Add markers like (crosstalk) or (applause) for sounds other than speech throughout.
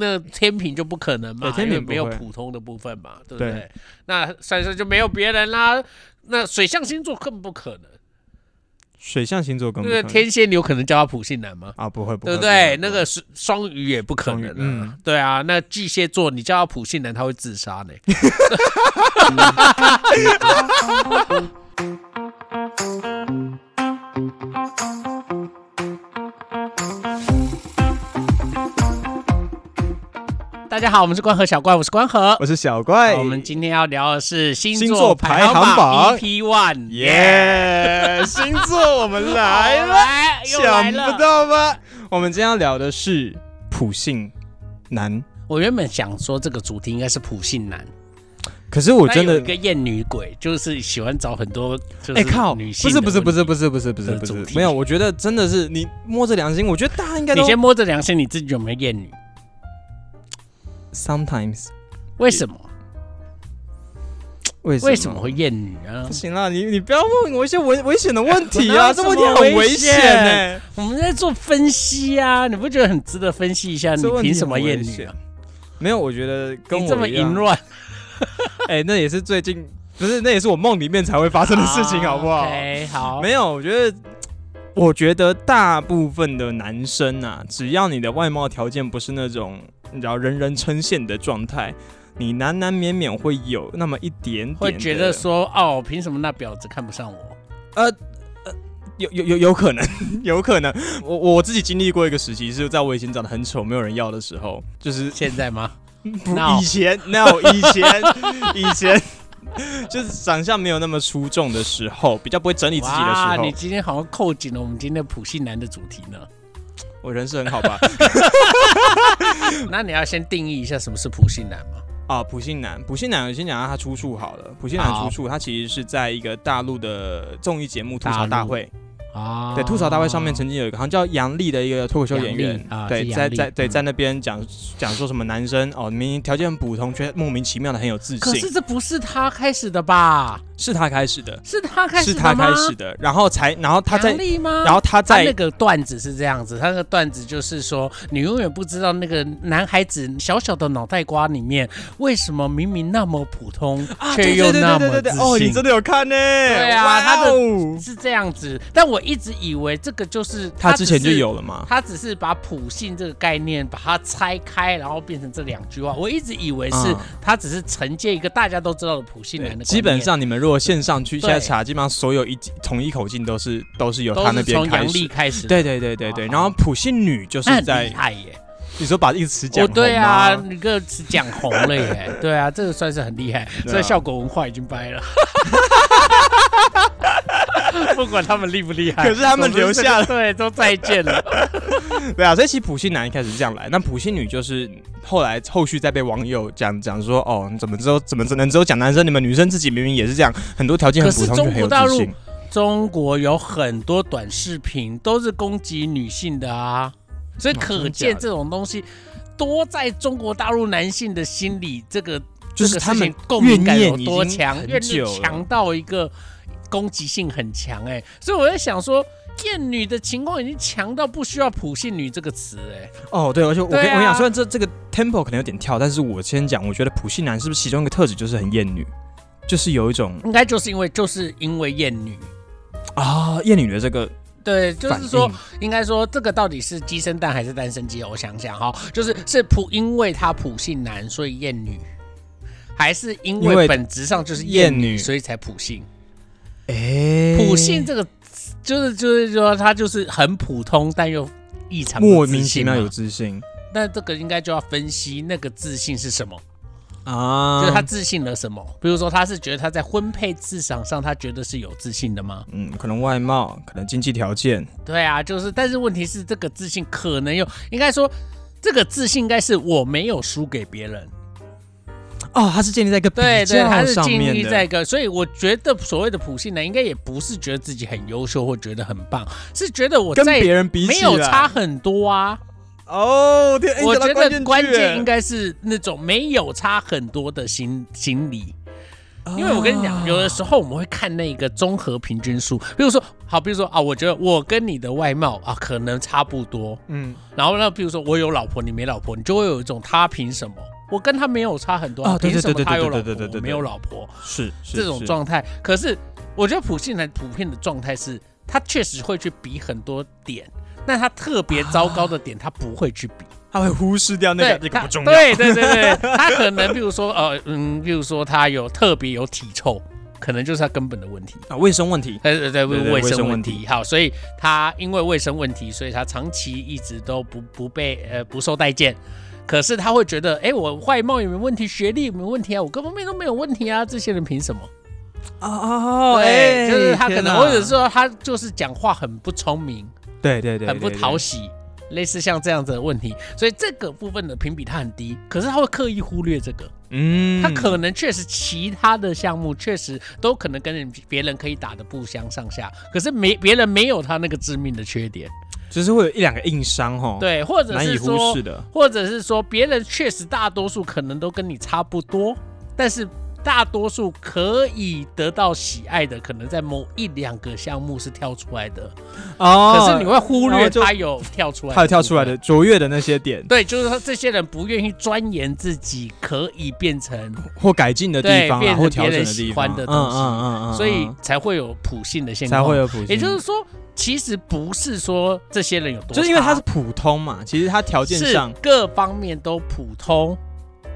那天平就不可能嘛，没有普通的部分嘛，对不对？对那山上就没有别人啦。那水象星座更不可能，水象星座更不那个可能天蝎你有可能叫他普信男吗？啊，不会，不会对不对？不那个是双鱼也不可能啊嗯对啊，那巨蟹座你叫他普信男，他会自杀呢。(laughs) (laughs) 大家好，我们是关河小怪，我是关河。我是小怪，我们今天要聊的是星星座排行行榜 EP One，耶，(laughs) 星座我们来了，想不。到吧？我们今天要聊的是普信男，我原本想说这个主题应该是普信男，可是我真的有一个厌女鬼，就是喜欢找很多就是哎靠，女性不是不是不是是，不是不是不是不的主题。是没有，我觉得真的是你摸着良心，我觉得大家应该你先摸着良心，你自己有没有厌女？Sometimes 为什么？为什为什么会厌女啊不？行啦？你你不要问我一些危危险的问题啊，(laughs) 这问题很危险呢。我们在做分析啊，你不觉得很值得分析一下？你这问题凭什么很危险厌女啊？没有，我觉得跟你这么我一样淫，乱，(laughs) 哎，那也是最近不是，那也是我梦里面才会发生的事情，(laughs) 好不好？？OK，好，没有，我觉得，我觉得大部分的男生啊，只要你的外貌条件不是那种你知道人人称羡的状态，你难难免免会有那么一点点会觉得说，哦，凭什么那婊子看不上我？呃呃，有有有有可能，有可能。(laughs) 我我自己经历过一个时期，是在我以前长得很丑，没有人要的时候，就是现在吗？(laughs) 以前 no 以前 (laughs) 以前。就是长相没有那么出众的时候，比较不会整理自己的，时候，你今天好像扣紧了我们今天普信男的主题呢。我人是很好吧？那你要先定义一下什么是普信男吗？啊，普信男，普信男，我先讲下他出处好了。普信男出处，他其实是在一个大陆的综艺节目《吐槽大会》啊对，吐槽大会上面曾经有一个好像叫杨笠的一个脱口秀演员对，在在对嗯在那边讲讲说什么男生哦，明明条件很普通，却莫名其妙的很有自信可是，这不是他开始的吧？是他开始的，是他开始是他？开始的，然后才然后他在？然后他他那个段子是这样子，他那个段子就是说，你永远不知道那个男孩子小小的脑袋瓜里面，为什么明明那么普通，啊，却对又那么自哦，你真的有看呢？对对啊他的哦是这样子。但我一直以为这个就是他之前就有了嘛，他只是把普信这个概念把它拆开，然后变成这两句话。我一直以为是嗯他只是承接一个大家都知道的普信男的，基本上你们如果线上去现在查，基本上所有一统一口径都是都是由他那是从杨边开始。对对对对对，哦然后普信女就是在厉害耶！你说把一个词讲对啊，吗你个词讲红了耶！(laughs) 对啊，这个算是很厉害，对啊这效果文化已经掰了。(laughs) 不管他们厉不厉害，可是他们留下了对，都再见了。(laughs) 对啊，所以其实普信男一开始是这样来，那普信女就是后来后续再被网友讲讲说，哦，你怎么只有怎么只能只有讲男生，你们女生自己明明也是这样，很多条件很普通就很有中国大陆自信。中国有很多短视频都是攻击女性的啊，所以哦可见这种东西多在中国大陆男性的心理，这个就是他们共鸣感有多强，很怨念强到一个攻击性很强哎、所以我在想说。厌女的情况已经强到不需要普信女这个词哎、哦，对，而且我跟、啊。我跟你讲，虽然这这个 tempo 可能有点跳，但是我先讲，我觉得普信男是不是其中一个特质就是很厌女，就是有一种应该就是因为就是因为厌女，啊厌女的这个对，就是说应。应该说这个到底是鸡生蛋还是蛋生鸡？我想想哈，就是是普因为他普信男所以厌女，还是因因为为本质上就是厌女所以才普信？哎普信这个就是就是说他就是很普通但又异常莫名其妙有自信。那这个应该就要分析那个自信是什么，啊，就是他自信了什么？比如说他是觉得他在婚配市场上他觉得是有自信的吗？嗯，可能外貌，可能经济条件，对啊，就是，但是问题是，这个自信可能有，应该说，这个自信应该是我没有输给别人，哦，它是建立在一个比对对，他较是建立在一个，所以我觉得所谓的普信男，应该也不是觉得自己很优秀或觉得很棒，是觉得我跟在别人比起没有来差很多啊。哦，天，哎我觉得关键应该是那种没有差很多的心心理。因为我跟你讲，有的时候我们会看那个综合平均数，比如说，好，比如说啊，我觉得我跟你的外貌啊可能差不多，嗯，然后呢，比如说我有老婆，你没老婆，你就会有一种他凭什么？我跟他没有差很多啊对凭什么他有老婆，没有老婆？是是这种是状态。可是我觉得普信男普遍的状态是，他确实会去比很多点，但他特别糟糕的点他不会去比。他会忽视掉那个这个他不重要。对对对对，他可能比如说呃嗯，比如说他有特别有体臭，可能就是他根本的问题。啊，卫生问题。对对对，卫卫生问。题好，所以他因为卫生问题，所以他长期一直都不不被呃不受待见。可是他会觉得，哎，我外貌也没问题，学历也没问题啊，我各方面都没有问题啊，这些人凭什么？哦哦对，就是他可能，或者说他就是讲话很不聪明，对对对，很不讨喜，类似像这样子的问题，所以这个部分的评比他很低，可是他会刻意忽略这个，嗯，他可能确实其他的项目确实都可能跟人别人可以打的不相上下，可是没别人没有他那个致命的缺点，就是会有一两个硬伤哦，，对，或者难以忽是说视，的。或者是说别人确实大多数可能都跟你差不多，但是。大多数可以得到喜爱的，可能在某一两个项目是跳出来的，哦可是你会忽略他有跳出来，他有跳出来的。卓越的那些点对，就是说这些人不愿意钻研自己可以变成，或改进的地方或调整的别人喜地方，欢的东西嗯嗯所以才会有普性的现象才。会有普信。也就是说，其实不是说这些人有多，就是因为他是普通嘛，其实他条件是上，各方面都普通，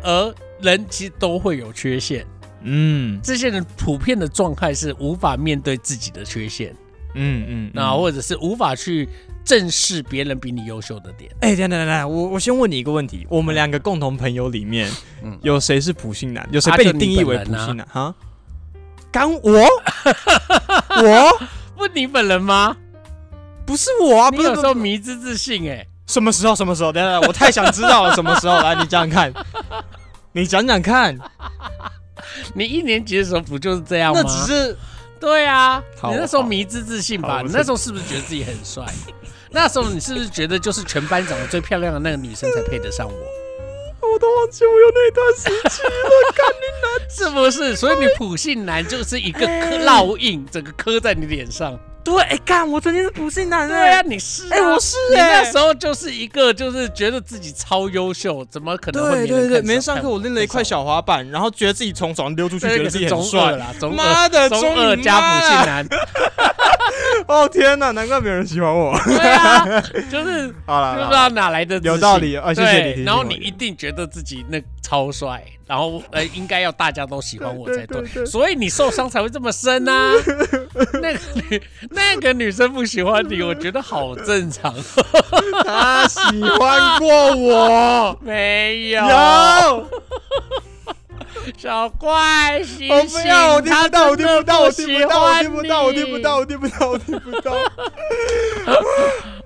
而人其实都会有缺陷。嗯这些人普遍的状态是无法面对自己的缺陷，嗯嗯，那、嗯或者是无法去正视别人比你优秀的点。哎，等等等等，我我先问你一个问题：我们两个共同朋友里面，嗯有谁是普信男？有谁被你定义为普信男？哈？刚我 (laughs) 我问，你本人吗？不是我啊，你有不是时候迷之自信哎、什么时候？什么时候？等等，我太想知道了，什么时候？来，你讲讲看，你讲讲看。(laughs) 你一年级的时候不就是这样吗？那只是对啊，好你那时候迷之自信吧？你那时候是不是觉得自己很帅？(laughs) 那时候你是不是觉得就是全班长得最漂亮的那个女生才配得上我？(laughs) 我都忘记我有那段时期了。是不是？所以你普信男就是一个哎刻烙印，整个刻在你脸上。对，哎，干，我曾经是普信男对啊，，你是、啊，哎，我是你哎。那时候就是一个就是觉得自己超优秀，怎么可能会对对对，每天上课我拎了一块小滑板，然后觉得自己从床上溜出去，觉得自己很帅。啦，中妈的中你二加妈普信男，(laughs) 哦天哪，难怪没有人喜欢我。对啊，就是 (laughs) 好了，不知道哪来的有道理啊谢谢你然后你一定觉得自己那超帅，然后呃应该要大家都喜欢我才对，所以你受伤才会这么深啊。(laughs) 那个女那个女生不喜欢你，我觉得好正常。她喜欢过我。没有，有，(laughs) 小怪醒我不，要，我听不到，我听不到，我听不到，我他听不到，我听不到，我听不到，我听不到。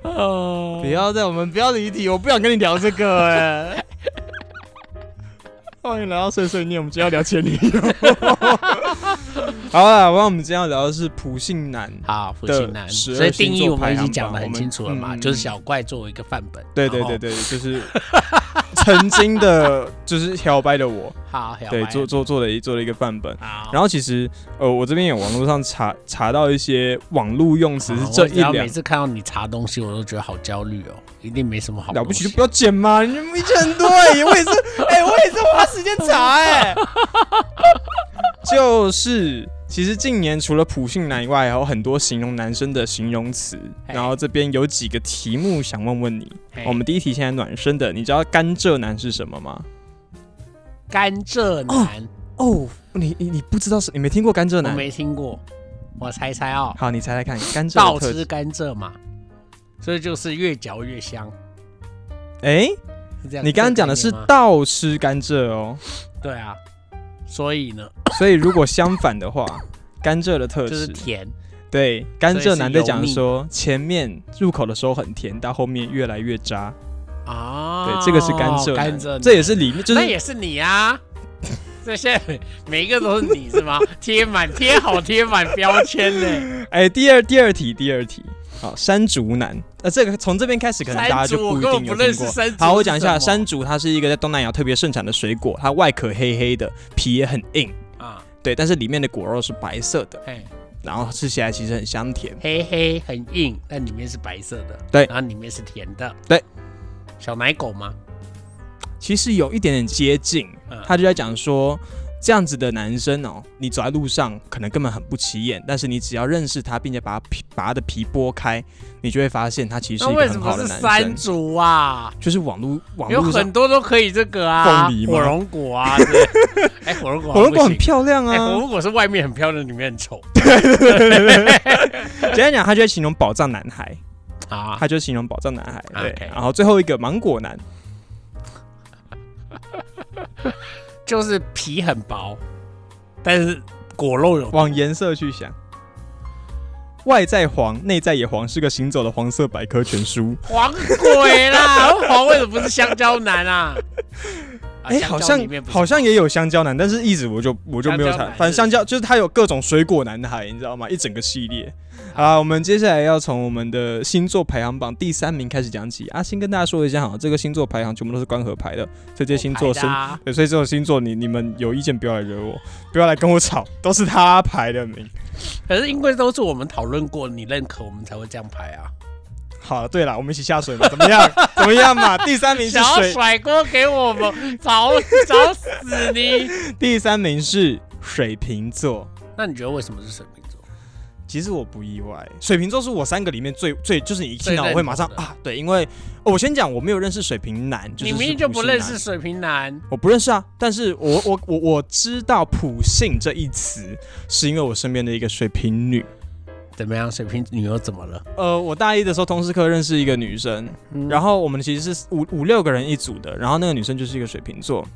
哦不要在，我们不要离题，我不想跟你聊这个哎。(laughs) 欢迎来到碎碎念，我们今天要聊前女友。(laughs) (laughs) 好了，我我们今天要聊的是普信男。好，普信男，12所以定义我们已经讲的很清楚了嘛，嗯就是小怪作为一个范本。对对对，对，就是曾经的，(laughs) 就是摇摆的我，好，小对，白做做做了一做了一个范本。好，然后其实，呃，我这边有网络上查查到一些网络用词是好这一两每次看到你查东西，我都觉得好焦虑哦，一定没什么好了不起，就不要剪嘛！(laughs) 你们意见很多哎、我也是，哎、我也是花时间查哎、就是，其实近年除了普信男以外，还有很多形容男生的形容词。嘿然后这边有几个题目想问问你。嘿我们第一题现在暖身的，你知道甘蔗男是什么吗？甘蔗男，哦，你你你不知道是，你没听过甘蔗男？我没听过，我猜猜哦，好，你猜猜看，甘蔗倒。吃甘蔗嘛，所以就是越嚼越香。哎、是这样你刚刚讲的是倒吃甘蔗哦，对啊，所以呢，所以如果相反的话，(laughs) 甘蔗的特质就是甜，对，甘所以是蔗男在讲腻说，前面入口的时候很甜，到后面越来越渣。啊，对，这个是甘蔗男，甘蔗，这也是里面就是那也是你啊。(laughs) 这些每一个都是你是吗？贴满贴好贴满标签呢。(laughs) 哎，第二第二题第二题，好，山竹男，呃，这个从这边开始可能大家就不一定有听过。好，我讲一下，山竹竹它是一个在东南亚特别盛产的水果，它外壳黑黑的，皮也很硬。啊，对，但是里面的果肉是白色的，嘿，然后吃起来其实很香甜。黑黑很硬，但里面是白色的，对然后里面是甜的，对，小奶狗吗？其实有一点点接近嗯，他就在讲说。这样子的男生哦，你走在路上可能根本很不起眼，但是你只要认识他，并且把他皮把他的皮剥开，你就会发现他其实是一个那为什么很好的男是山生。竹啊？就是网络网有络上很多都可以这个啊，火龙果啊，对哎，火龙果 (laughs) 火龙果很漂亮哎，火啊。龙果是外面很漂亮，里面很丑 (laughs) 简单讲，他就会形容宝藏男孩，啊。他就形容宝藏男孩。对然后最后一个芒果男，就是皮很薄，但是果肉有往颜色去想，外在黄，内在也黄，是个行走的黄色百科全书。黄鬼啦！(laughs) 黄为什么不是香蕉男啊？啊哎、香好像好像也有香蕉男，但是一直我就我就没有查，香蕉男反正香蕉就是它有各种水果男孩，你知道吗？一整个系列。好啦，我们接下来要从我们的星座排行榜第三名开始讲起。啊，先跟大家说一下哈，这个星座排行全部都是关河排的，所以这些星座生我排的啊对，所以这种星座你你们有意见不要来惹我，不要来跟我吵，都是他排的名。可是因为都是我们讨论过，你认可，我们才会这样排啊。好，对了，我们一起下水嘛，怎么样？(laughs) 怎么样嘛？第三名是想要水，甩锅给我们，找 (laughs) 找死你！第三名是水瓶座。那你觉得为什么是水瓶座？其实我不意外，水瓶座是我三个里面最最就是你一听到我会马上啊，对，因为、哦我先讲我没有认识水瓶男，就是你明明就不认识水瓶男，我不认识啊，但是我我我我知道普信这一词，是因为我身边的一个水瓶女。怎么样？水瓶女又怎么了？呃，我大一的时候通识课认识一个女生，嗯然后我们其实是五五六个人一组的，然后那个女生就是一个水瓶座，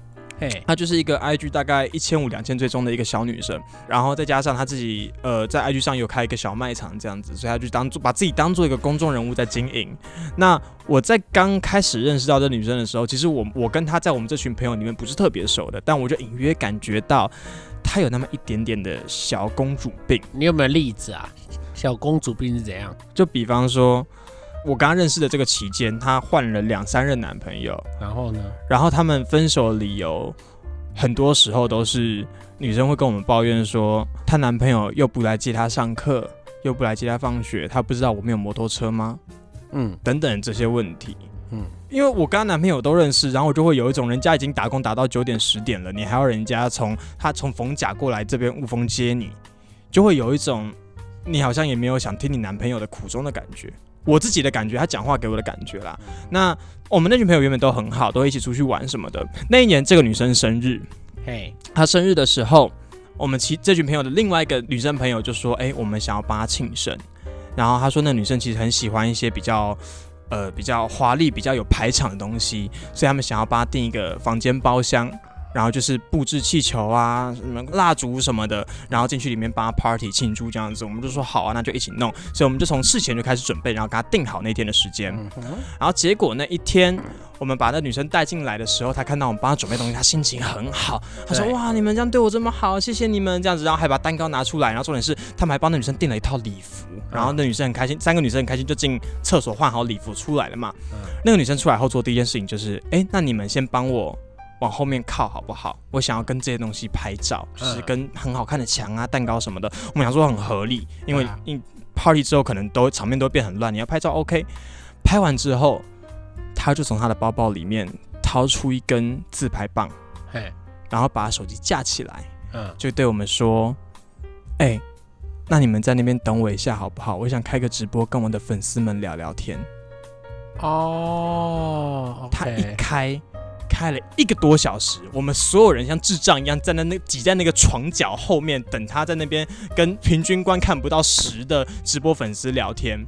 嘿，她就是一个 IG 大概一千五两千追踪的一个小女生，然后再加上她自己呃在 IG 上有开一个小卖场这样子，所以她就当做把自己当做一个公众人物在经营。那我在刚开始认识到这女生的时候，其实我我跟她在我们这群朋友里面不是特别熟的，但我就隐约感觉到她有那么一点点的小公主病。你有没有例子啊？小公主病是怎样？就比方说，我跟他认识的这个期间，她换了两三任男朋友，然后呢？然后他们分手的理由，很多时候都是女生会跟我们抱怨说，她男朋友又不来接她上课，又不来接她放学，她不知道我们有摩托车吗？嗯等等这些问题。嗯，因为我跟她男朋友都认识，然后我就会有一种人家已经打工打到九点十点了，你还要人家从他从逢甲过来这边雾峰接你，就会有一种你好像也没有想听你男朋友的苦衷的感觉。我自己的感觉，他讲话给我的感觉啦。那我们那群朋友原本都很好，都会一起出去玩什么的。那一年这个女生生日，嘿，她生日的时候，我们其这群朋友的另外一个女生朋友就说：“哎、我们想要帮她庆生。”然后她说，那女生其实很喜欢一些比较。呃，比较华丽、比较有排场的东西，所以他们想要帮她订一个房间包厢，然后就是布置气球啊、什么蜡烛什么的，然后进去里面帮他 party 庆祝这样子。我们就说好啊，那就一起弄。所以我们就从事前就开始准备，然后给他定好那天的时间。然后结果那一天，我们把那女生带进来的时候，她看到我们帮她准备东西，她心情很好。她说：“哇，你们这样对我这么好，谢谢你们这样子。”然后还把蛋糕拿出来，然后重点是他们还帮那女生订了一套礼服。然后那女生很开心，三个女生很开心，就进厕所换好礼服出来了嘛。嗯那个女生出来后做第一件事情就是：“哎，那你们先帮我。”往后面靠好不好？我想要跟这些东西拍照，就是嗯跟很好看的墙啊、蛋糕什么的。我们想说很合理，因为因 party 之后可能都场面都会变很乱，你要拍照 OK。拍完之后，他就从他的包包里面掏出一根自拍棒，嘿，然后把手机架起来，嗯，就对我们说：“哎、那你们在那边等我一下好不好？我想开个直播，跟我的粉丝们聊聊天。哦，他一开。开了一个多小时，我们所有人像智障一样站在那挤在那个床角后面，等他在那边跟平均观看不到十的直播粉丝聊天。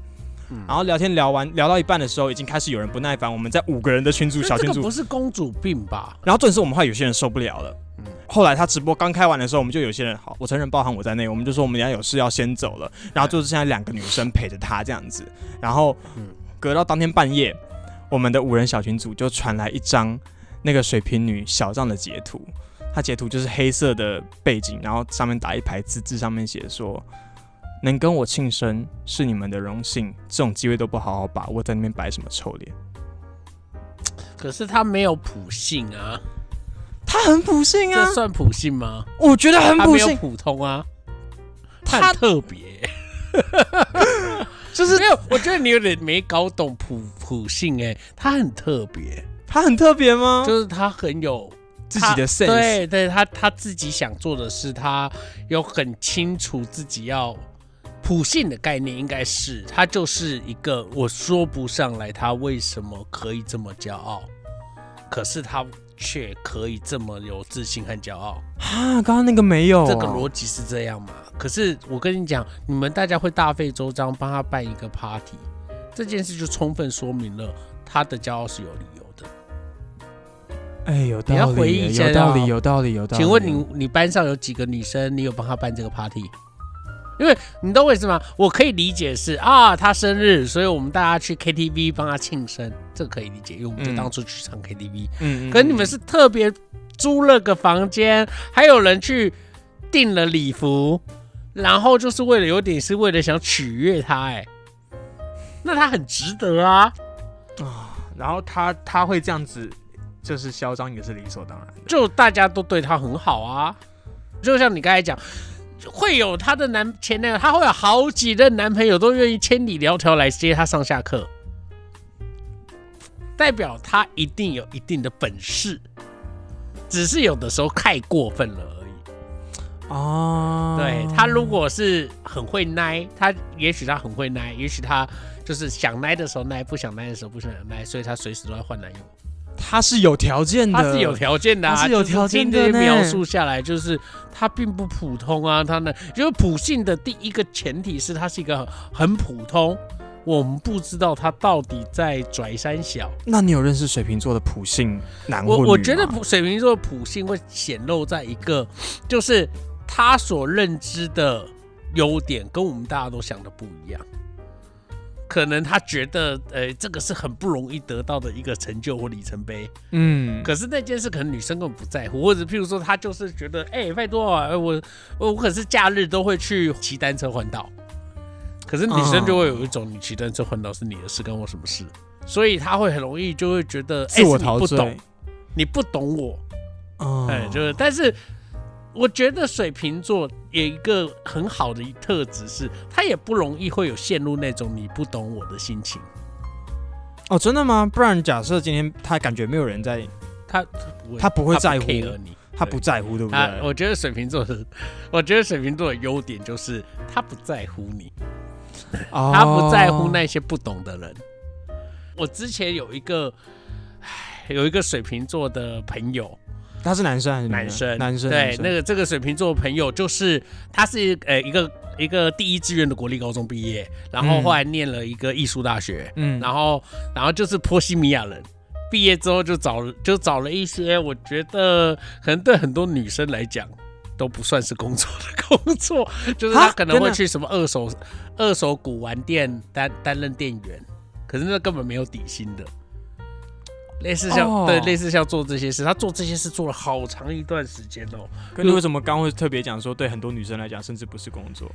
嗯。然后聊天聊完聊到一半的时候，已经开始有人不耐烦，我们在五个人的群组小群组。不，是公主病吧？然后顿时我们话有些人受不了了。嗯。后来他直播刚开完的时候，我们就有些人好，我承认包含我在内，我们就说我们等下有事要先走了，然后就是现在两个女生陪着他这样子，然后嗯。隔到当天半夜，我们的五人小群组就传来一张那个水瓶女小账的截图，她截图就是黑色的背景，然后上面打一排字，字上面写说。能跟我庆生是你们的荣幸，这种机会都不好好把握，在那边摆什么臭脸？可是他没有普信啊。他很普信啊这，算普信吗？我觉得很普信，普通啊，他他很特别。(laughs) 就是没有，我觉得你有点没搞懂普普信哎、他很特别，他很特别吗？就是他很有自己的 sense，对对，他他自己想做的事，他有很清楚自己要普信的概念，应该是他就是一个我说不上来他为什么可以这么骄傲，可是他却可以这么有自信和骄傲。啊，刚刚那个没有啊，这个逻辑是这样嘛？可是我跟你讲，你们大家会大费周章帮他办一个 party，这件事就充分说明了他的骄傲是有理由的。哎，有道理要，回忆一下有道理，哦有道理，有道理。请问你你班上有几个女生？你有帮她办这个 party？因为你懂我意思吗？我可以理解是啊，她生日，所以我们大家去 KTV 帮她庆生，这个可以理解，因为我们就嗯当初去唱 KTV。嗯，嗯，可是你们是特别租了个房间，还有人去订了礼服，然后就是为了有点是为了想取悦她，哎，那她很值得啊。啊，然后她她会这样子，就是嚣张也是理所当然的。就大家都对她很好啊，就像你刚才讲，会有她的男前男友，她会有好几任男朋友都愿意千里迢迢来接她上下课，代表她一定有一定的本事，只是有的时候太过分了而已。哦，对她如果是很会奶，她也许她很会奶，也许她就是想奶的时候奶，不想奶的时候不想奶，所以她随时都在换男友。他是有条件的，他是有条件的、啊，他是有条件听这些的描述下来，就是他并不普通啊，他呢，就是普信的第一个前提是他是一个很普通，我们不知道他到底在拽三小。那你有认识水瓶座的普信男我我觉得普水瓶座的普信会显露在一个，就是他所认知的优点跟我们大家都想的不一样。可能他觉得，呃，这个是很不容易得到的一个成就或里程碑。嗯，可是那件事可能女生根本不在乎，或者譬如说她就是觉得，哎、拜托我我我可是假日都会去骑单车环岛，可是女生就会有一种，你骑单车环岛是你的事，关我什么事？所以她会很容易就会觉得，哎、自我陶醉。不懂，，你不懂我，哦。哎、就是，但是我觉得水瓶座有一个很好的特质是，他也不容易会有陷入那种你不懂我的心情，哦，真的吗？不然假设今天他感觉没有人在，他他不会，在乎你。他不在乎，对不啊，对？我觉得水瓶座的，(laughs) 我觉得水瓶座的优点就是他不在乎你，哦他不在乎那些不懂的人。我之前有一个，有一个水瓶座的朋友，他是男生还是男生，男生，对那个这个水瓶座的朋友，就是他是呃一个一个第一志愿的国立高中毕业，然后嗯。后来念了一个艺术大学，嗯，然后然后就是波西米亚人。毕业之后就找了就找了一些，我觉得可能对很多女生来讲都不算是工作的工作，就是他啊可能会去什么二手二手古玩店担担任店员，可是那根本没有底薪的。类似像、哦对类似像做这些事，他做这些事做了好长一段时间哦，可你为什么刚会特别讲说，对很多女生来讲，甚至不是工作？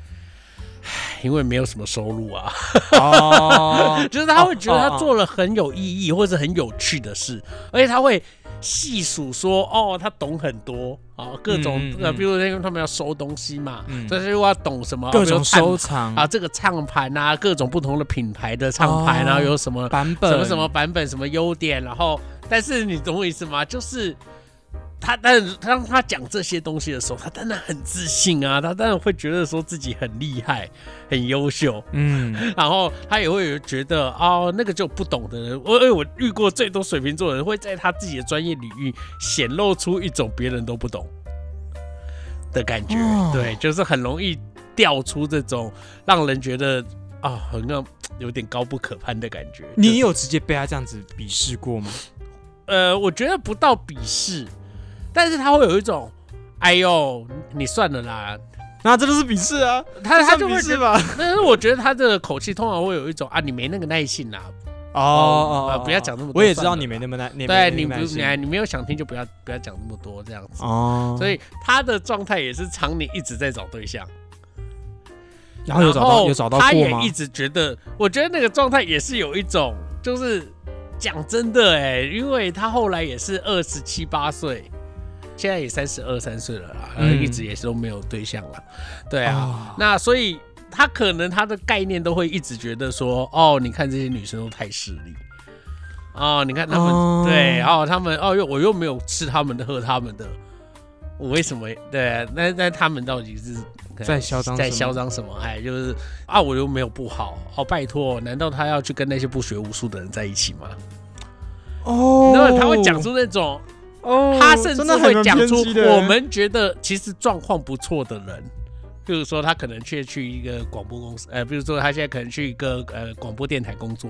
因为没有什么收入啊。哦，(laughs) 就是他会觉得哦他做了很有意义或者很有趣的事，而且他会细数说，哦，他懂很多啊，各种呃，比如说因为他们要收东西嘛，嗯所以就要懂什么各种收藏啊，这个唱盘啊，各种不同的品牌的唱盘，哦然后有什么版本什么什么版本、什么优点，然后但是你懂我意思吗？就是。他但当他讲这些东西的时候，他当然很自信啊，他当然会觉得说自己很厉害、很优秀，嗯，(laughs) 然后他也会觉得哦，那个就不懂的人，我我遇过最多水瓶座的人会在他自己的专业领域显露出一种别人都不懂的感觉，哦对，就是很容易掉出这种让人觉得啊，好像有点高不可攀的感觉。你有直接被他这样子鄙视过吗？呃，我觉得不到鄙视，但是他会有一种，哎呦，你算了啦，那这都是鄙视啊，他他就会觉得，视吧？(laughs) 但是我觉得他的口气通常会有一种啊，你没那个耐性啦，哦哦呃不要讲那么多我也知道你没那么耐，你对你不你你没有想听就不要不要讲那么多这样子。哦，所以他的状态也是常年一直在找对象，然后有找到有找到他也一？直觉得，我觉得那个状态也是有一种，就是讲真的哎、因为他后来也是二十七八岁，现在也三十二三岁了啦，嗯一直也是都没有对象了。对啊，啊那所以他可能他的概念都会一直觉得说，哦，你看这些女生都太势利。哦，你看他们、哦对，然后他们哦又我又没有吃他们的喝他们的，我为什么对？那那他们到底是在嚣张在嚣张什么？哎，就是啊，我又没有不好，哦，拜托，难道他要去跟那些不学无术的人在一起吗？哦然后他会讲出那种，哦，他甚至会讲出我们觉得其实状况不错的人，比如说他可能去去一个广播公司，呃，比如说他现在可能去一个呃广播电台工作，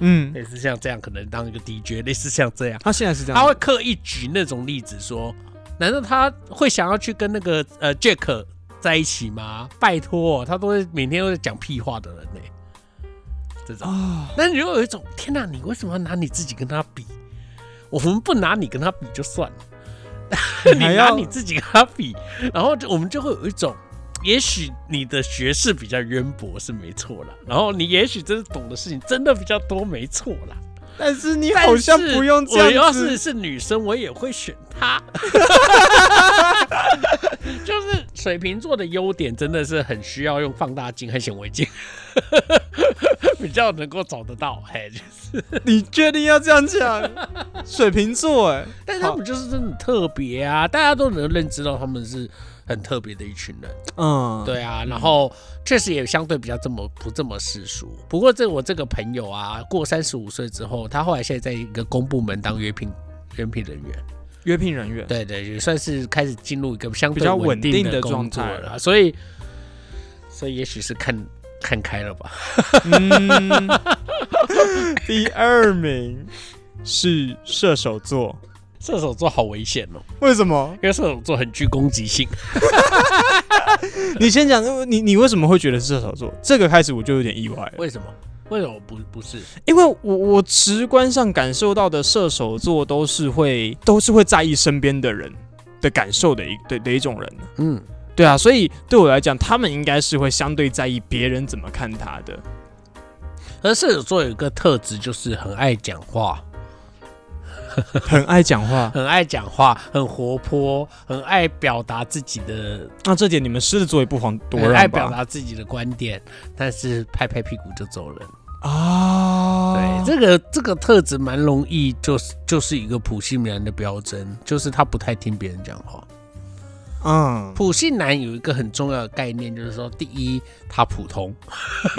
嗯，类似像这样，可能当一个 DJ，(laughs) 类似像这样，他现在是这样，他会刻意举那种例子说，难道他会想要去跟那个呃 Jack 在一起吗？拜托，他都是每天都在讲屁话的人呢、这种。啊，那你就有一种天哪、你为什么要拿你自己跟他比？我们不拿你跟他比就算了，(laughs) 你拿你自己跟他比，然后就我们就会有一种，也许你的学识比较渊博是没错啦，然后你也许真的懂的事情真的比较多没错啦，但是你好像不用这我要，是是女生，我也会选她。(laughs) 就是水瓶座的优点真的是很需要用放大镜和显微镜，比较能够找得到。(laughs) 嘿，就是，你确定要这样讲？(laughs) 水瓶座，哎，但是他们就是真的特别啊，大家都能认知到他们是很特别的一群人。嗯，对啊，然后确实也相对比较这么不这么世俗。不过这我这个朋友啊，过三十五岁之后，他后来现在在一个公部门当约聘约聘人员。约聘人员，对对，也算是开始进入一个相对比较稳定的工作状态了，所以所以也许是看看开了吧。嗯，第二名是射手座，射手座好危险哦，为什么？因为射手座很具攻击性。(laughs) 你先讲，你你为什么会觉得是射手座？这个开始我就有点意外了，为什么？为什么不不是？因为我我直观上感受到的射手座都是会都是会在意身边的人的感受的一的的一种人。嗯，对啊，所以对我来讲，他们应该是会相对在意别人怎么看他的。而射手座有一个特质，就是很爱讲话，很爱讲话，(laughs) 很爱讲话，很活泼，很爱表达自己的，那这点你们狮子座也不遑多很爱？表达自己的观点，但是拍拍屁股就走人。啊，对，这个这个特质蛮容易，就是就是一个普信男的标征，就是他不太听别人讲话。嗯普信男有一个很重要的概念，就是说，第一，他普通。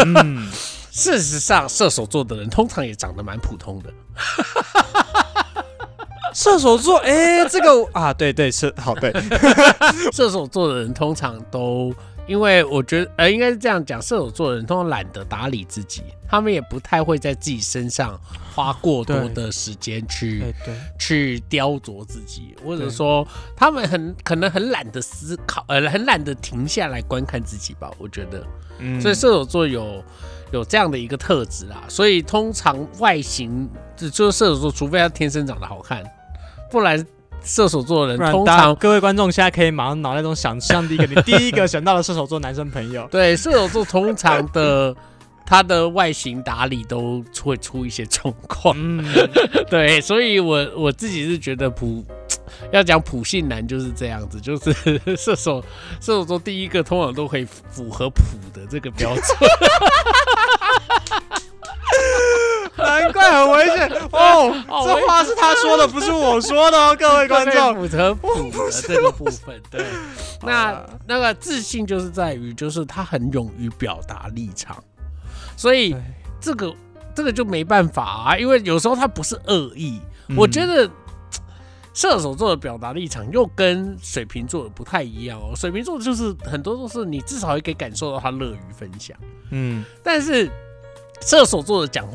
嗯，(laughs) 事实上，射手座的人通常也长得蛮普通的。射手座，哎、这个啊，对对是好对，(laughs) 射手座的人通常都，因为我觉得，呃，应该是这样讲，射手座的人通常懒得打理自己，他们也不太会在自己身上花过多的时间去去雕琢自己，或者说他们很可能很懒得思考，呃，很懒得停下来观看自己吧。我觉得，嗯所以射手座有有这样的一个特质啦。所以通常外形，就就是射手座，除非他天生长得好看，不然射手座的人通常各位观众现在可以马上脑袋中想象第一个，你第一个想到的射手座男生朋友，(laughs) 对射手座通常的。他的外形打理都会出一些状况，嗯，(laughs) 对，所以我我自己是觉得普要讲普信男就是这样子，就是 (laughs) 射手射手座第一个通常都可以符合普的这个标准，(laughs) 难怪很危险。哦，这话是他说的，不是我说的哦，各位观众。符合普的这个部分。对，那那个自信就是在于，就是他很勇于表达立场，所以这个这个就没办法啊，因为有时候他不是恶意，嗯。我觉得。(tsk) 射手座的表达立场又跟水瓶座的不太一样哦。水瓶座就是很多都是你至少也可以感受到他乐于分享，嗯，但是射手座的讲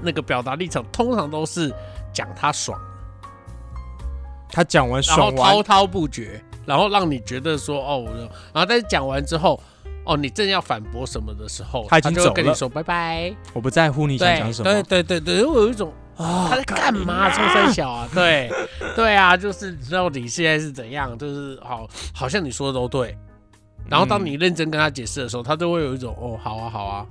那个表达立场通常都是讲他爽，他讲完然后爽完滔，滔不绝，然后让你觉得说哦，我然后但是讲完之后，哦，你正要反驳什么的时候，他已经走了跟你说拜拜。我不在乎你想讲什么对对对对，我有一种啊他在干嘛？冲三小啊？对 (laughs) 对啊，就是到底现在是怎样？就是好，好像你说的都对。然后当嗯你认真跟他解释的时候，他都会有一种哦，好啊好啊。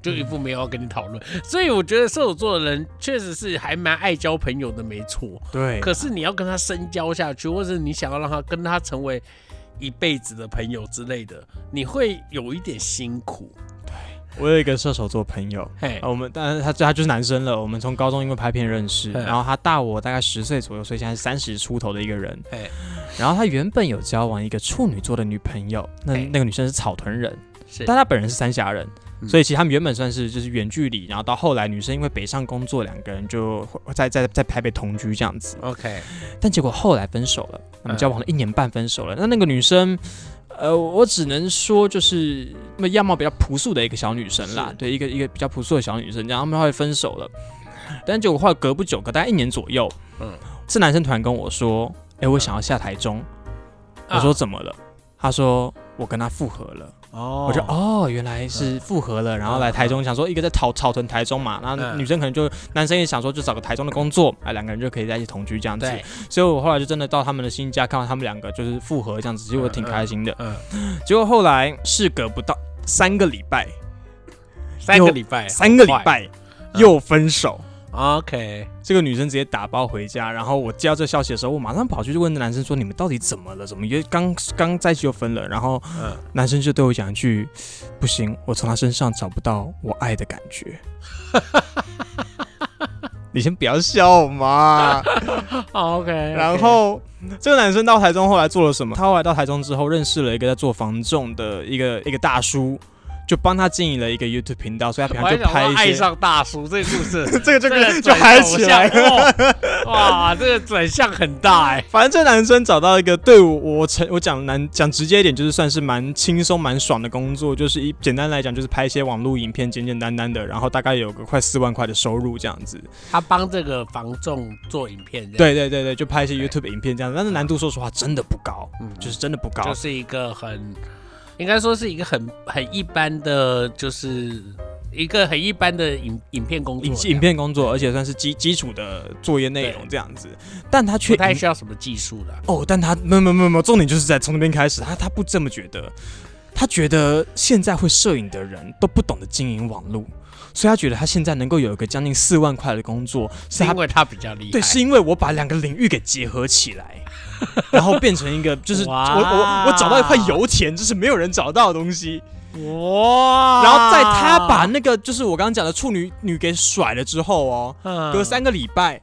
就一副没有要跟你讨论。所以我觉得射手座的人确实是还蛮爱交朋友的，没错。对，可是你要跟他深交下去，或者你想要让他跟他成为一辈子的朋友之类的，你会有一点辛苦。我有一个射手座朋友，嘿。呃，我们但是他他就是男生了，我们从高中因为拍片认识，嗯然后他大我大概十岁左右，所以现在是三十出头的一个人。嘿。然后他原本有交往一个处女座的女朋友，那嘿。那个女生是草屯人，是。但他本人是三峡人，嗯所以其实他们原本算是就是远距离，然后到后来女生因为北上工作，两个人就在在在台北同居这样子。OK，但结果后来分手了，他们嗯交往了一年半分手了。那那个女生，呃，我只能说就是那么样貌比较朴素的一个小女生啦，对，一个一个比较朴素的小女生，然后他们后来分手了。但结果后来隔不久，隔大概一年左右，嗯这男生突然跟我说：“哎、我想要下台中。我说：“怎么了？”他说：“我跟他复合了。”哦我就哦，原来是复合了，然后来台中，想说一个在草草屯台中嘛，然后嗯女生可能就男生也想说就找个台中的工作，哎，两个人就可以在一起同居这样子。所以我后来就真的到他们的新家，看到他们两个就是复合这样子，其实我挺开心的。嗯，结果后来事隔不到三个礼拜，三个礼拜，三个礼拜嗯又分手。OK，这个女生直接打包回家，然后我接到这消息的时候，我马上跑去就问那男生说：“你们到底怎么了？怎么又刚刚在一起就分了？”然后嗯，男生就对我讲一句：“不行，我从他身上找不到我爱的感觉。(laughs) ”你先不要笑嘛。好 OK，然后这个男生到台中后来做了什么？他后来到台中之后，认识了一个在做房仲的一个一个大叔，就帮他经营了一个 YouTube 频道，所以他平常就拍一些。上大叔这个故事，(laughs) 这个就这个就嗨起来了。哇，哇，这个转向很大哎，反正这男生找到一个对我我成我讲难讲直接一点，就是算是蛮轻松蛮爽的工作，就是一简单来讲就是拍一些网络影片，简简单单的，然后大概有个快四万块的收入这样子。他帮这个房仲做影片，对对对，就拍一些 YouTube 影片这样子，但是难度说实话真的不高，嗯就是真的不高。就是一个很，应该说是一个很很一般的，就是一个很一般的影影片工作影，影片工作，而且算是基基础的作业内容这样子，但他却不太需要什么技术的，哦，但他没有没有没有，重点就是在从那边开始，他他不这么觉得，他觉得现在会摄影的人都不懂得经营网络，所以他觉得他现在能够有一个将近四万块的工作，是他因为他比较厉害，对，是因为我把两个领域给结合起来。(laughs) 然后变成一个，就是我我我找到一块油田，就是没有人找到的东西。哇，然后在他把那个就是我刚刚讲的处女女给甩了之后哦，嗯隔三个礼拜，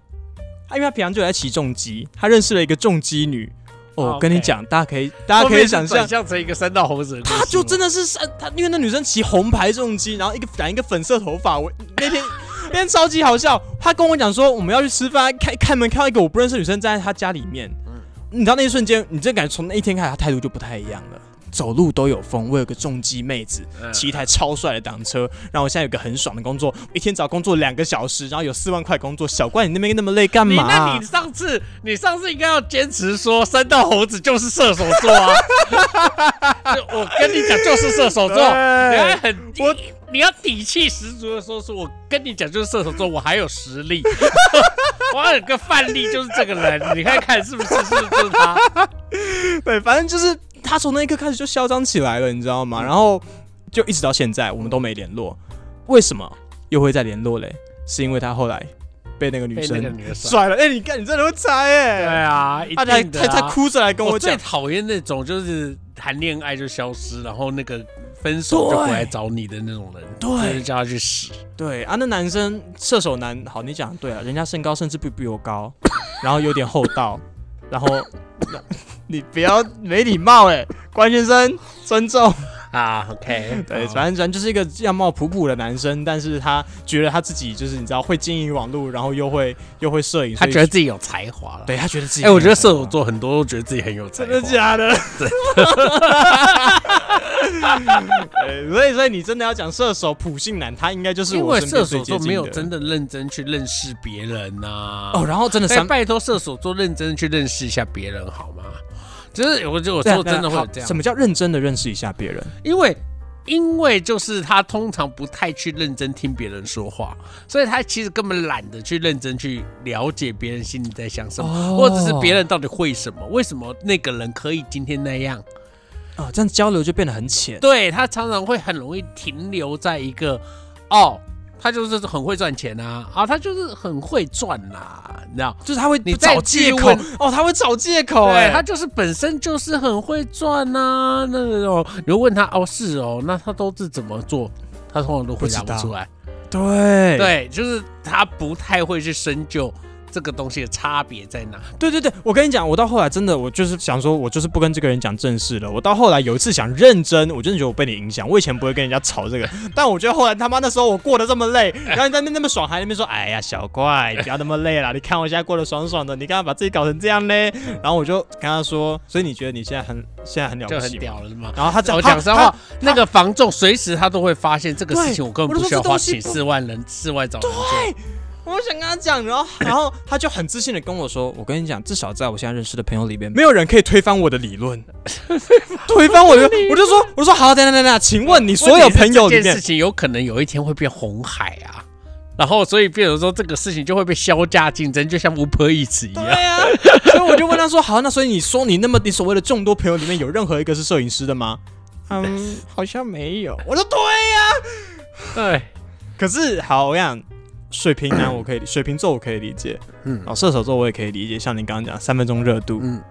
他因为他平常就有在骑重机，他认识了一个重机女。哦，我跟你讲，大家可以大家可以想象转，向成一个三道猴子他就真的是三，他因为那女生骑红牌重机，然后一个染一个粉色头发，我那天那天超级好笑，他跟我讲说我们要去吃饭，开开门看到一个我不认识的女生站在他家里面，嗯。你知道那一瞬间，你真的感觉从那一天开始，他态度就不太一样了。走路都有风，我有个重机妹子，嗯骑一台超帅的挡车，然后我现在有个很爽的工作，一天只要工作两个小时，然后有四万块工作，小怪你那边那么累干你嘛？那你上次你上次应该要坚持说三道猴子就是射手座啊！(laughs) 我跟你讲就是射手座，你还很我你要底气十足的说，是我跟你讲就是射手座，我还有实力，(laughs) 我还有个范例就是这个人，你看看是不是是不是他？对，反正就是他从那一刻开始就嚣张起来了，你知道吗？然后就一直到现在，我们都没联络。为什么又会再联络嘞？是因为他后来被那个女生甩。了。哎、你看，你真的会猜哎对哎、啊，一他才定的、他啊。才哭着来跟我讲我，最讨厌那种就是谈恋爱就消失，然后那个分手就回来找你的那种人，对就是叫他去死。对啊，那男生射手男，好，你讲得对啊，人家身高甚至比比我高，然后有点厚道，然后 (laughs) 你不要没礼貌哎、关先生尊重。啊，OK，(laughs) 对，反正反正就是一个样貌普普的男生，但是他觉得他自己就是你知道会经营网络，然后又会又会摄影，他觉得自己有才华了。对他觉得自己哎、我觉得射手座很多都觉得自己很有才华。真的假的？(laughs) 对，(laughs) 所以所以你真的要讲射手普信男，他应该就是我射手座没有真的认真去认识别人呐、哦，然后真的拜托射手座认真去认识一下别人好吗？就是我就有时对啊候真的会这样，什么叫认真的认识一下别人？因为因为就是他通常不太去认真听别人说话，所以他其实根本懒得去认真去了解别人心里在想什么，哦或者是别人到底会什么，为什么那个人可以今天那样。哦，这样交流就变得很浅。对他常常会很容易停留在一个。哦，他就是很会赚钱啊，啊，他就是很会赚啊，你知道？就是他会你找借口哦，他会找借口哎、他就是本身就是很会赚呐、那种你就问他哦，是哦，那他都是怎么做？他通常都回答不知道不出来。对对，就是他不太会去深究这个东西的差别在哪。对对对，我跟你讲，我到后来真的，我就是想说，我就是不跟这个人讲正事了。我到后来有一次想认真，我真的觉得我被你影响。我以前不会跟人家吵这个，(laughs) 但我觉得后来他妈那时候我过得这么累，然后你在那边那么爽，还在那边说，哎呀小怪，你不要那么累啦，你看我现在过得爽爽的，你干嘛把自己搞成这样嘞？(laughs) 然后我就跟他说，所以你觉得你现在很现在很了不起吗？屌了，是吗？然后他讲我讲实话，那个个房仲随时他都会发现这个事情，我根本不需要花请四万人四万找人做。我想跟他讲，然后然后他就很自信的跟我说：“我跟你讲，至少在我现在认识的朋友里面，没有人可以推翻我的理论，(laughs) 推翻我的。”我就说：“我就说好，等等等等，请问你所有朋友里面这件事，情有可能有一天会变红海啊。然后，所以，比如说这个事情就会被销价竞争，就像 Uber Eats 一对样。啊，所以我就问他说：好，那所以你说你那么你所谓的众多朋友里面有任何一个是摄影师的吗？嗯，好像没有。我说对呀、对，可是好，我跟你讲，水瓶男我可以，水瓶座我可以理解，嗯然后射手座我也可以理解，像你刚刚讲三分钟热度，嗯，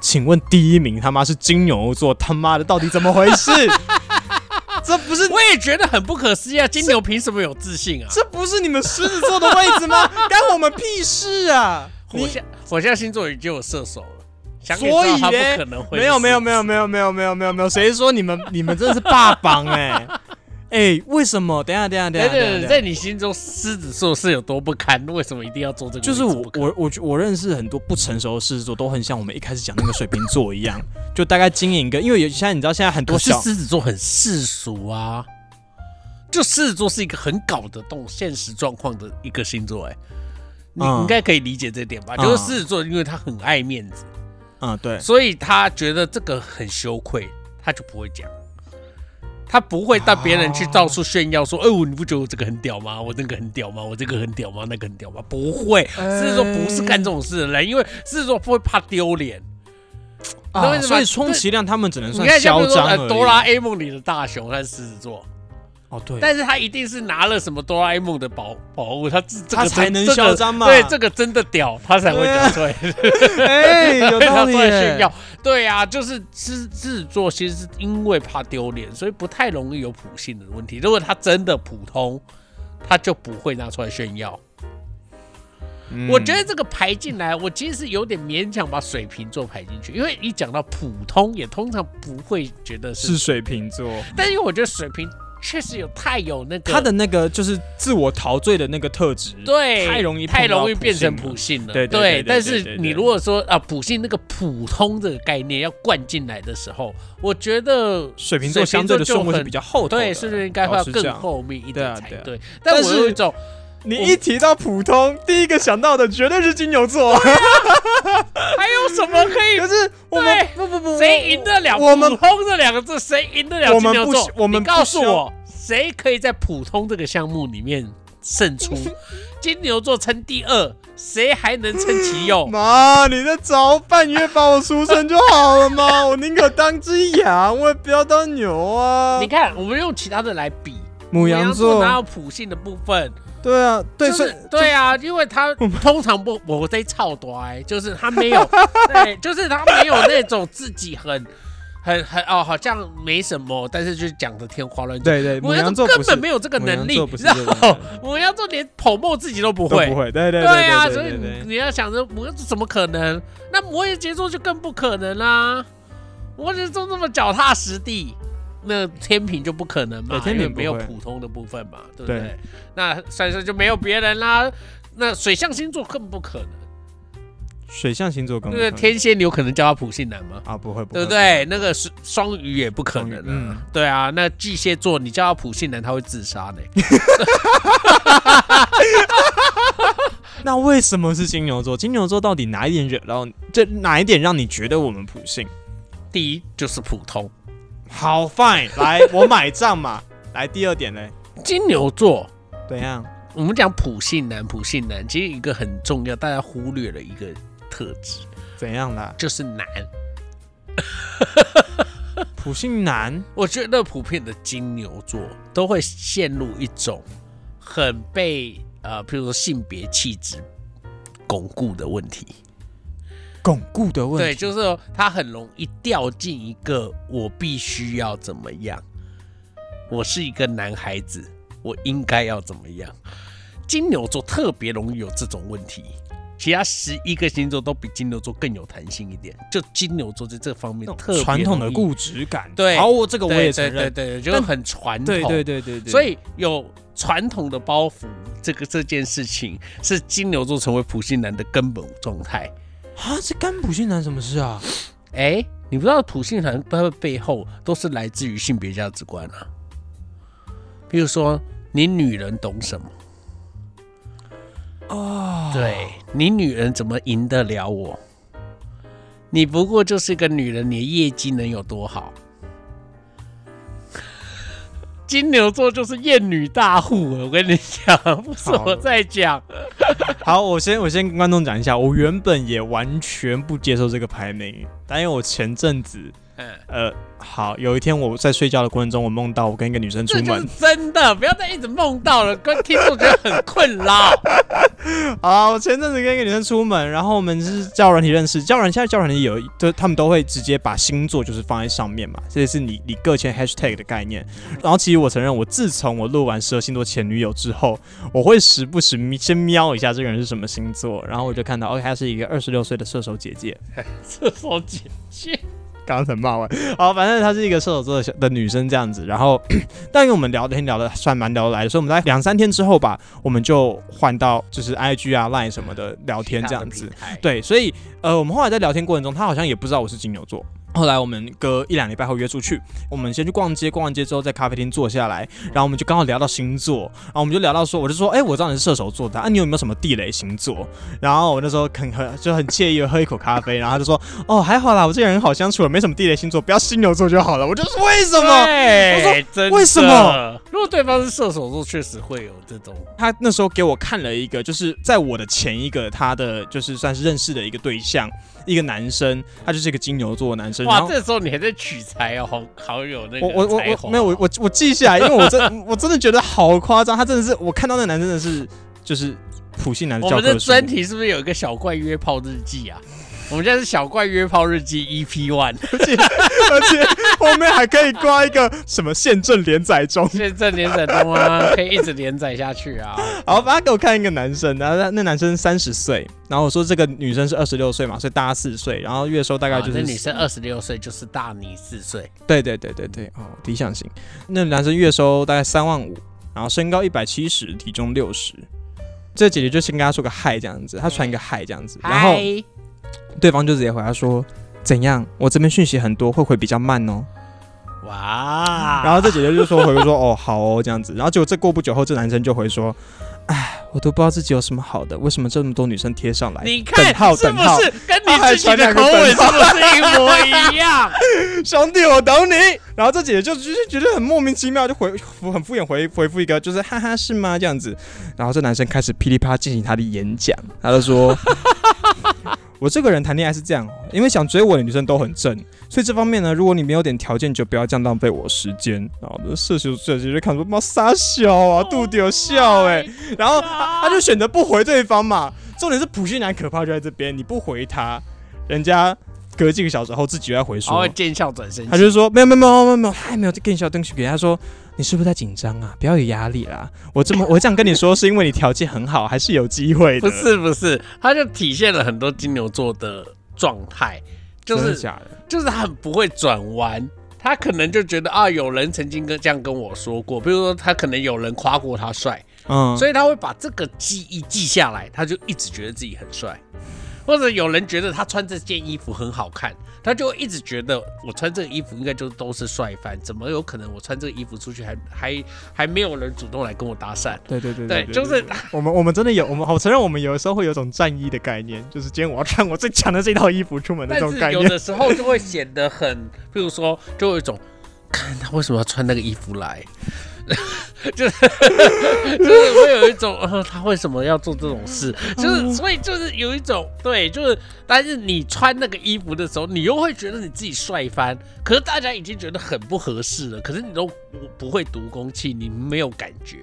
请问第一名他妈是金牛座，他妈的到底怎么回事？(laughs) 这不是我也觉得很不可思议啊！金牛凭什么有自信啊？这不是你们狮子座的位置吗？(laughs) 干我们屁事啊！火象火象星座已经有射手了，所知道他不可能会没有没有有，没有没有没有没有没有没有，谁说你们你们真的是霸榜哎、(laughs) 哎、为什么？等一下等一下等下等，在你心中狮子座是有多不堪？为什么一定要做这个就是？我我我我认识很多不成熟的狮子座，都很像我们一开始讲那个水瓶座一样，就大概经营一个，因为有现在你知道现在很多小狮子座很世俗啊，就狮子座是一个很搞得动现实状况的一个星座、哎，你嗯应该可以理解这点吧？嗯就是狮子座，因为他很爱面子，嗯对，所以他觉得这个很羞愧，他就不会讲。他不会带别人去到处炫耀说：“哦，你不觉得我这个很屌吗？我那个很屌吗？我这个很屌吗？那个很屌吗？”不会，狮子座不是干这种事的人，因为狮子座不会怕丢脸。你懂我意思吗所以充其量他们只能算嚣张而已。哆啦 A 梦里的大雄，他是狮子座，哦对，但是他一定是拿了什么哆啦 A 梦的宝宝物，他这这个他才能嚣张嘛。对，这个真的屌，他才会讲出来，(laughs) 哎 (laughs) 有道他理出来炫耀。对啊，就是制制作，其实是因为怕丢脸，所以不太容易有普信的问题。如果他真的普通，他就不会拿出来炫耀。嗯。我觉得这个排进来，我其实是有点勉强把水瓶座排进去，因为一讲到普通，也通常不会觉得是是水瓶座，但是因为我觉得水瓶确实有太有那个他的那个就是自我陶醉的那个特质，对太容易太容易变成普普信了，对对但是你如果说啊普信那个普通这个概念要灌进来的时候，我觉得水瓶座相对的顺位是比较后头的，对，是不是应该会要更老实讲后面一点才对？但但是我有一种你一提到普通，第一个想到的绝对是金牛座。还有什么可以可是我们不不不，谁赢得了我们普通这两个字？谁赢得了金牛座？我们不需要诉我，谁可以在普通这个项目里面胜出？(laughs) 金牛座称第二，谁还能称其右？(laughs) 妈，你在早半夜把我出生就好了吗？(laughs) 我宁可当只羊，我也不要当牛啊你。看，我们用其他的来比，母羊座哪有普信的部分？对啊，对，就是对啊，因为他 (laughs) 通常不，我在操呆，就是他没有，(laughs) 对，就是他没有那种自己很。很很哦，好像没什么，但是就讲的天花乱坠。对对，母母羊羊座根本没有这个能力，母羊座不是然后 (laughs) 母羊座连捧墨自己都不会，不会，对对对啊，对所以你你要想着母羊座怎么可能？那摩羯座就更不可能啦。摩羯座这么脚踏实地，那天平就不可能嘛，因为没有普通的部分嘛，对不对？对那所以说就没有别人啦。那水象星座更不可能，水象星座更对不可能，那个天蝎你有可能叫他普信男吗？啊不会，不会对不？对？那个是双鱼也不可能啊。嗯对啊，那巨蟹座你叫他普信男，他会自杀的。(laughs) 那为什么是金牛座？金牛座到底哪一点惹到你？这哪一点让你觉得我们普信？第一就是普通，好，fine，(laughs) 来，我买账嘛。来，第二点呢，金牛座怎样？我们讲普信男，普信男其实一个很重要，大家忽略了一个特质，怎样啦？就是男。(laughs) (laughs) 普信男，我觉得普遍的金牛座都会陷入一种很被呃，譬如说性别气质巩固的问题。巩固的问题。对，就是说他很容易掉进一个我必须要怎么样，我是一个男孩子，我应该要怎么样。金牛座特别容易有这种问题，其他十一个星座都比金牛座更有弹性一点。就金牛座在这方面特别传统的固执感。对好，我这个我也承认。对对对，就很传统。对对对对对，所以有传统的包袱，这个这件事情是金牛座成为普信男的根本状态。啊，这干普信男什么事啊？哎，你不知道普信男他的背后都是来自于性别价值观啊。比如说，你女人懂什么？哦，对你女人怎么赢得了我？你不过就是个女人，你的业绩能有多好？金牛座就是厌女大户，我跟你讲，不是我在讲。好，我先 (laughs) 我先跟观众讲一下，我原本也完全不接受这个排名，但因为我前阵子，嗯，呃，好，有一天我在睡觉的过程中，我梦到我跟一个女生出这就是门，真的，不要再一直梦到了，跟 (laughs) 听众觉得很困扰。(laughs) 好，我前阵子跟一个女生出门，然后我们是交友软体认识，交友软现在交友软体有，就他们都会直接把星座就是放在上面嘛，这也是你你个签 hashtag 的概念。然后其实我承认，我自从我录完十二星座前女友之后，我会时不时咪先瞄一下这个人是什么星座，然后我就看到，哦，她是一个二十六岁的射手姐姐。(laughs) 射手姐姐，刚刚才骂完，好，反正她是一个射手座的小的女生这样子，然后，(clears throat) 但因为我们聊天聊的算蛮聊得来的，所以我们在两三天之后吧，我们就换到就是 IG 啊、Line 什么的聊天这样子。对，对，所以呃，我们后来在聊天过程中，她好像也不知道我是金牛座。后来我们隔一两礼拜后约出去，我们先去逛街，逛完街之后在咖啡厅坐下来，然后我们就刚好聊到星座，然后我们就聊到说，我就说，哎、我知道你是射手座的，啊，你有没有什么地雷星座？然后我那时候很很就很惬意的喝一口咖啡，然后他就说，(laughs) 哦，还好啦，我这个人很好相处，没什么地雷星座，不要金牛座就好了。我就说为什么？对，真的为什么？(laughs) 如果对方是射手座，确实会有这种。他那时候给我看了一个，就是在我的前一个他的就是算是认识的一个对象，一个男生，他就是一个金牛座的男生。哇，后这时候你还在取材哦，好好有那个我我我我没有我我我记下来，因为我真 (laughs) 我真的觉得好夸张，他真的是我看到那个男真的是就是普信男的我教科书。们的专题是不是有一个小怪约炮日记啊？我们现在是小怪约炮日记 EP One，而且而且后面还可以挂一个什么宪政连载中。现正连载中啊，可以一直连载下去啊。好，把他给我看一个男生，然后那那男生三十岁，然后我说这个女生是二十六岁嘛，所以大他四岁，然后月收大概就是、啊那女生二十六岁，就是大你四岁。对对对对对，哦，理想型。那男生月收大概三万五，然后身高一百七十，体重六十。这姐姐就先跟他说个嗨这样子，他传一个嗨这样子，然后嗨对方就直接回他说怎样？我这边讯息很多，会回比较慢哦。哇，然后这姐姐就说回说哦好哦这样子，然后结果这过不久后，这男生就回说，哎，我都不知道自己有什么好的，为什么这么多女生贴上来？你看等号是不等号，是跟你自己的口吻是不是一模一样？(laughs) 兄弟，我懂你。然后这姐姐就就是觉得很莫名其妙，就回很敷衍回回复一个，就是哈哈是吗这样子。然后这男生开始噼里啪啦进行他的演讲，他就说。我这个人谈恋爱是这样哦，因为想追我的女生都很正，所以这方面呢，如果你没有点条件，就不要这样浪费我时间。然后这射手射手就看说妈傻笑啊，肚子有笑哎、然后他他就选择不回对方嘛。重点是普信男可怕就在这边，你不回他，人家隔几个小时后自己又在回说，他会见笑转身。他就说没有没有没有没有没有，他还没有更小东西给他说，你是不是在紧张啊？不要有压力啦。我这么 (laughs) 我这样跟你说，是因为你条件很好，还是有机会的。不是不是，他就体现了很多金牛座的状态，就是假的？就是他很不会转弯。他可能就觉得啊，有人曾经跟这样跟我说过，比如说他可能有人夸过他帅，嗯，所以他会把这个记忆记下来，他就一直觉得自己很帅。或者有人觉得他穿这件衣服很好看，他就一直觉得我穿这个衣服应该就都是帅翻，怎么有可能我穿这个衣服出去还还还没有人主动来跟我搭讪？对对对对，就是我们我们真的有，我们我承认我们有的时候会有种战衣的概念，就是今天我要穿我最强的这套衣服出门的但是这种概念。有的时候就会显得很，譬如说，就有一种，看他为什么要穿那个衣服来，(laughs) 就是 (laughs) 就是会有一种，呃，他为什么要做这种事？就是所以就是有一种对，就是但是你穿那个衣服的时候，你又会觉得你自己帅翻，可是大家已经觉得很不合适了，可是你都不不会读空气，你没有感觉。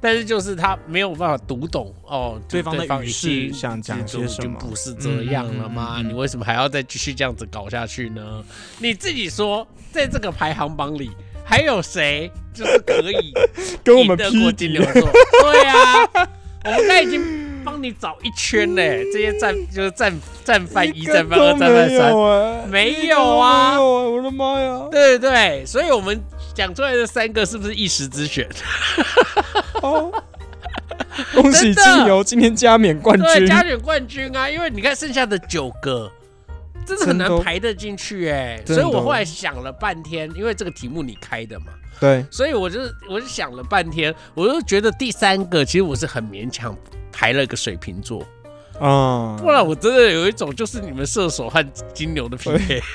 但是就是他没有办法读懂哦，对方的语已势经想讲就些什么就不是这样了吗？嗯嗯嗯嗯你为什么还要再继续这样子搞下去呢？你自己说，在这个排行榜里，还有谁就是可以 (laughs) 跟我们赢得过金牛座？对啊，我们刚才已经帮你找一圈嘞，这些战就是战战犯一、战犯二、战犯三，三没有啊！我的妈呀！对对对，所以我们讲出来的三个是不是一时之选？(laughs) 哦，恭喜金牛今天加冕冠对，军，加冕冠军啊！因为你看剩下的九个，真的很难排得进去哎。所以我后来想了半天，因为这个题目你开的嘛，对，所以我就我就想了半天，我就觉得第三个其实我是很勉强排了个水瓶座，嗯，不然我真的有一种就是你们射手和金牛的匹配。(laughs)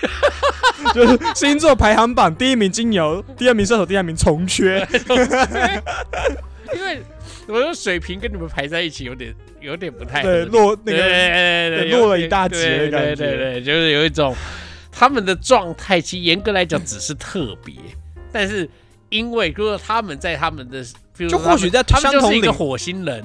就是星座排行榜第一名金牛，第二名射手，第三名重缺。(laughs) 因为我说水平跟你们排在一起有点有点不太对，落那对个对对对落了一大截的对感觉对对对，就是有一种他们的状态，其实严格来讲只是特别，但是因为如果他们在他们的，比如说就或许在他们就是一个火星人，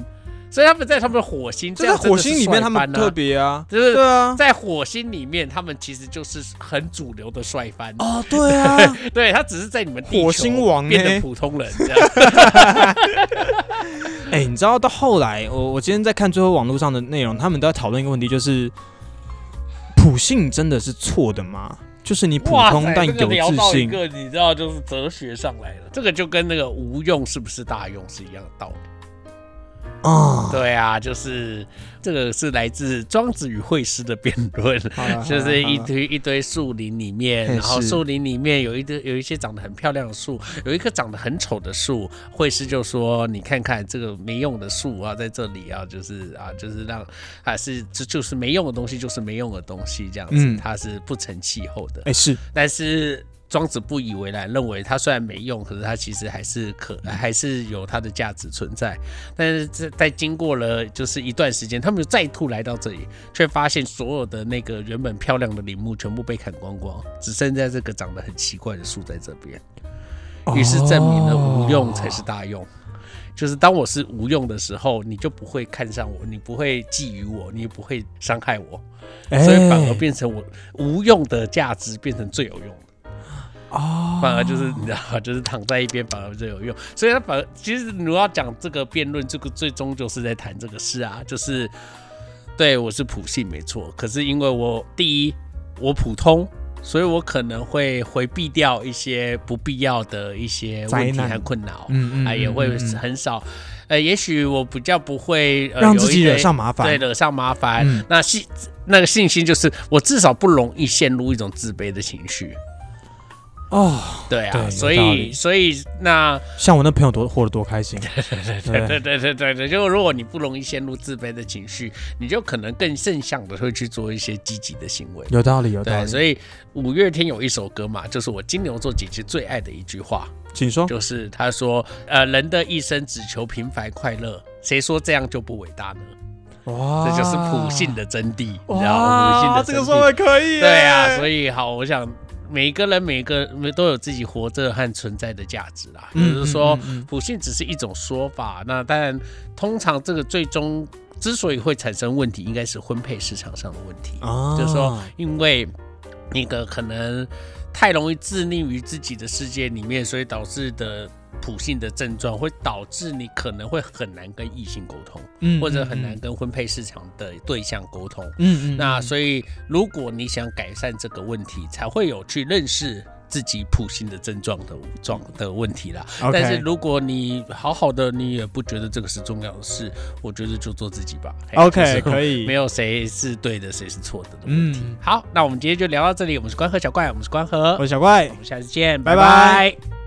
所以他们在他们的火星，在火星里面他们特别，啊，就是对啊，在火星里面，他们其实就是很主流的帅翻。哦，对啊，对他只是在你们火星王变得普通人这样，(laughs) 哎、你知道到后来，我我今天在看最后网络上的内容，他们都在讨论一个问题，就是普信真的是错的吗？就是你普，通但有自信，个你知道就是哲学上来了，这个就跟那个无用是不是大用是一样的道理。啊，对啊，就是这个是来自庄子与惠施的辩论。(laughs) 就是一堆一堆树林里面，然后树林里面有一堆有一些长得很漂亮的树，有一棵长得很丑的树。惠施就说：“你看看这个没用的树啊，在这里啊，就是啊，就是让啊是这就是没用的东西，就是没用的东西，这样子，嗯它是不成气候的。哎、是但是庄子不以为然，认为它虽然没用，可是它其实还是可还是有它的价值存在。但是在在经过了就是一段时间，他们再度来到这里，却发现所有的那个原本漂亮的林木全部被砍光光，只剩下这个长得很奇怪的树在这边。于是证明了无用才是大用。就是当我是无用的时候，你就不会看上我，你不会觊觎我，你也不会伤害我，哎所以反而变成我无用的价值变成最有用的。哦，反而就是你知道吗？(laughs) 就是躺在一边反而最有用。所以他反而其实你要讲这个辩论，这个最终就是在谈这个事啊，就是对我是普信没错，可是因为我第一我普通。所以我可能会回避掉一些不必要的一些问题和困扰，嗯嗯啊，也会很少，呃，也许我比较不会、呃、让自己惹上麻烦，对，惹上麻烦。嗯那信那个信心就是我至少不容易陷入一种自卑的情绪。哦，对啊，对所以所以那像我那朋友多活得多开心，对对对对对对，就如果你不容易陷入自卑的情绪，你就可能更正向的会去做一些积极的行为。有道理，有道，理。所以五月天有一首歌嘛，就是我金牛座姐姐最爱的一句话，请说。就是他说：“呃，人的一生只求平凡快乐，谁说这样就不伟大呢？”哇这就是普信的真谛，你知道吗？普信哇，的真谛这个说的可以耶。对啊，所以好，我想每一个人每一个都有自己活着和存在的价值啦。嗯就是说普信只是一种说法，那当然，通常这个最终之所以会产生问题，应该是婚配市场上的问题。哦就是说，因为那个可能太容易自溺于自己的世界里面，所以导致的普性的症状会导致你可能会很难跟异性沟通，嗯或者很难，跟婚配市场的对象沟通。嗯嗯，那所以，如果你想改善这个问题，才会有去认识自己普性的症状的状的问题啦。但是如果你好好的，你也不觉得这个是重要的事，我觉得就做自己吧。OK 可以没有谁是对的，谁是错的的问题。嗯好，那我们今天就聊到这里。我们是关河小怪，我们是关河，我是小怪我，们下次见，拜拜拜拜